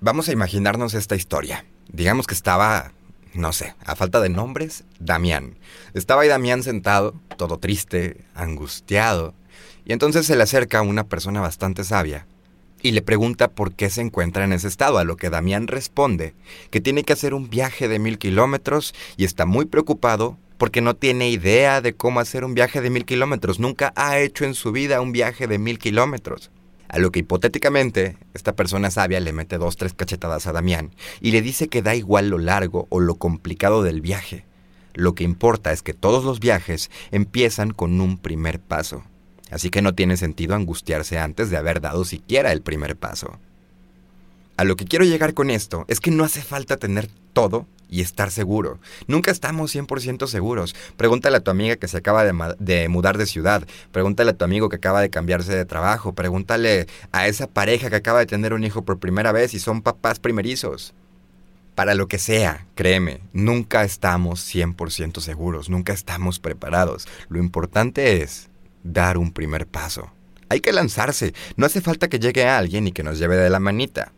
Vamos a imaginarnos esta historia. Digamos que estaba, no sé, a falta de nombres, Damián. Estaba ahí Damián sentado, todo triste, angustiado, y entonces se le acerca una persona bastante sabia y le pregunta por qué se encuentra en ese estado, a lo que Damián responde que tiene que hacer un viaje de mil kilómetros y está muy preocupado porque no tiene idea de cómo hacer un viaje de mil kilómetros. Nunca ha hecho en su vida un viaje de mil kilómetros. A lo que hipotéticamente esta persona sabia le mete dos, tres cachetadas a Damián y le dice que da igual lo largo o lo complicado del viaje. Lo que importa es que todos los viajes empiezan con un primer paso. Así que no tiene sentido angustiarse antes de haber dado siquiera el primer paso. A lo que quiero llegar con esto es que no hace falta tener todo y estar seguro. Nunca estamos 100% seguros. Pregúntale a tu amiga que se acaba de, mudar de ciudad. Pregúntale a tu amigo que acaba de cambiarse de trabajo. Pregúntale a esa pareja que acaba de tener un hijo por primera vez y son papás primerizos. Para lo que sea, créeme, nunca estamos 100% seguros, nunca estamos preparados. Lo importante es dar un primer paso. Hay que lanzarse, no hace falta que llegue alguien y que nos lleve de la manita.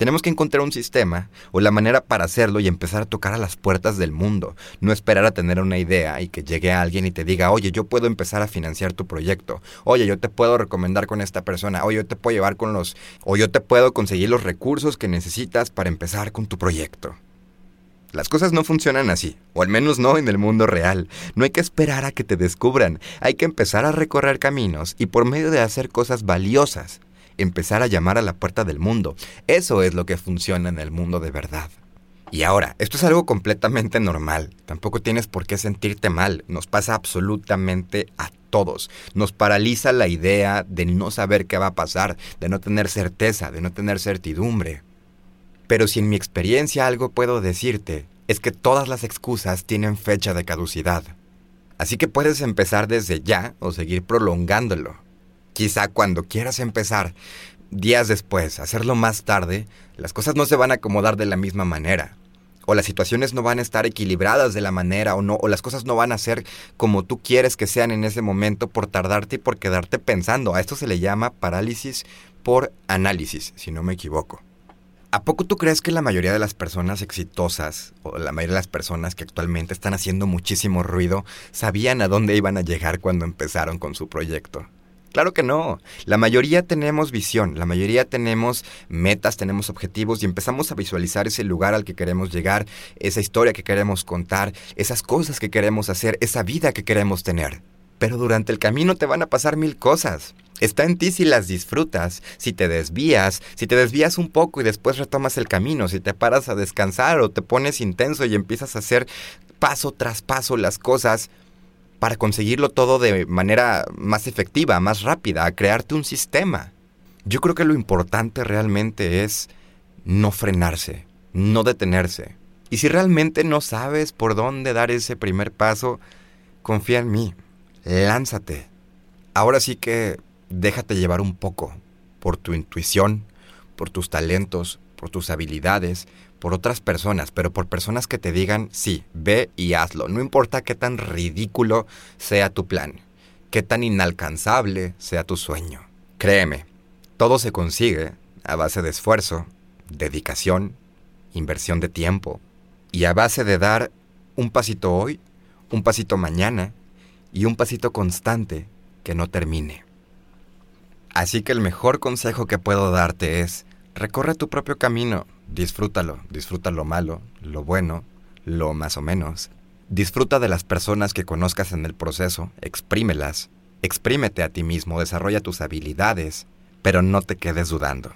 Tenemos que encontrar un sistema o la manera para hacerlo y empezar a tocar a las puertas del mundo. No esperar a tener una idea y que llegue alguien y te diga, oye, yo puedo empezar a financiar tu proyecto. Oye, yo te puedo recomendar con esta persona. Oye, yo te puedo llevar con los... O yo te puedo conseguir los recursos que necesitas para empezar con tu proyecto. Las cosas no funcionan así, o al menos no en el mundo real. No hay que esperar a que te descubran, hay que empezar a recorrer caminos y por medio de hacer cosas valiosas, empezar a llamar a la puerta del mundo. Eso es lo que funciona en el mundo de verdad. Y ahora, esto es algo completamente normal. Tampoco tienes por qué sentirte mal. Nos pasa absolutamente a todos. Nos paraliza la idea de no saber qué va a pasar, de no tener certeza, de no tener certidumbre. Pero si en mi experiencia algo puedo decirte, es que todas las excusas tienen fecha de caducidad. Así que puedes empezar desde ya o seguir prolongándolo. Quizá cuando quieras empezar, días después, hacerlo más tarde, las cosas no se van a acomodar de la misma manera. O las situaciones no van a estar equilibradas de la manera o no, o las cosas no van a ser como tú quieres que sean en ese momento por tardarte y por quedarte pensando. A esto se le llama parálisis por análisis, si no me equivoco. ¿A poco tú crees que la mayoría de las personas exitosas, o la mayoría de las personas que actualmente están haciendo muchísimo ruido, sabían a dónde iban a llegar cuando empezaron con su proyecto? Claro que no. La mayoría tenemos visión, la mayoría tenemos metas, tenemos objetivos y empezamos a visualizar ese lugar al que queremos llegar, esa historia que queremos contar, esas cosas que queremos hacer, esa vida que queremos tener. Pero durante el camino te van a pasar mil cosas. Está en ti si las disfrutas, si te desvías, si te desvías un poco y después retomas el camino, si te paras a descansar o te pones intenso y empiezas a hacer paso tras paso las cosas para conseguirlo todo de manera más efectiva, más rápida, a crearte un sistema. Yo creo que lo importante realmente es no frenarse, no detenerse. Y si realmente no sabes por dónde dar ese primer paso, confía en mí, lánzate. Ahora sí que déjate llevar un poco por tu intuición, por tus talentos, por tus habilidades, por otras personas, pero por personas que te digan, sí, ve y hazlo. No importa qué tan ridículo sea tu plan, qué tan inalcanzable sea tu sueño. Créeme, todo se consigue a base de esfuerzo, dedicación, inversión de tiempo y a base de dar un pasito hoy, un pasito mañana y un pasito constante que no termine. Así que el mejor consejo que puedo darte es, recorre tu propio camino, Disfrútalo, disfruta lo malo, lo bueno, lo más o menos. Disfruta de las personas que conozcas en el proceso, exprímelas, exprímete a ti mismo, desarrolla tus habilidades, pero no te quedes dudando.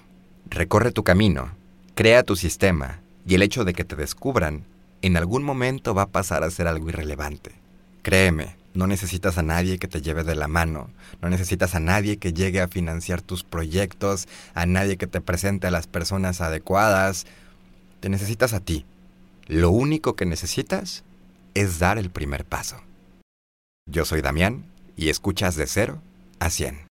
Recorre tu camino, crea tu sistema, y el hecho de que te descubran, en algún momento va a pasar a ser algo irrelevante. Créeme, No necesitas a nadie que te lleve de la mano, no necesitas a nadie que llegue a financiar tus proyectos, a nadie que te presente a las personas adecuadas. Te necesitas a ti. Lo único que necesitas es dar el primer paso. Yo soy Damián y escuchas de cero a 100.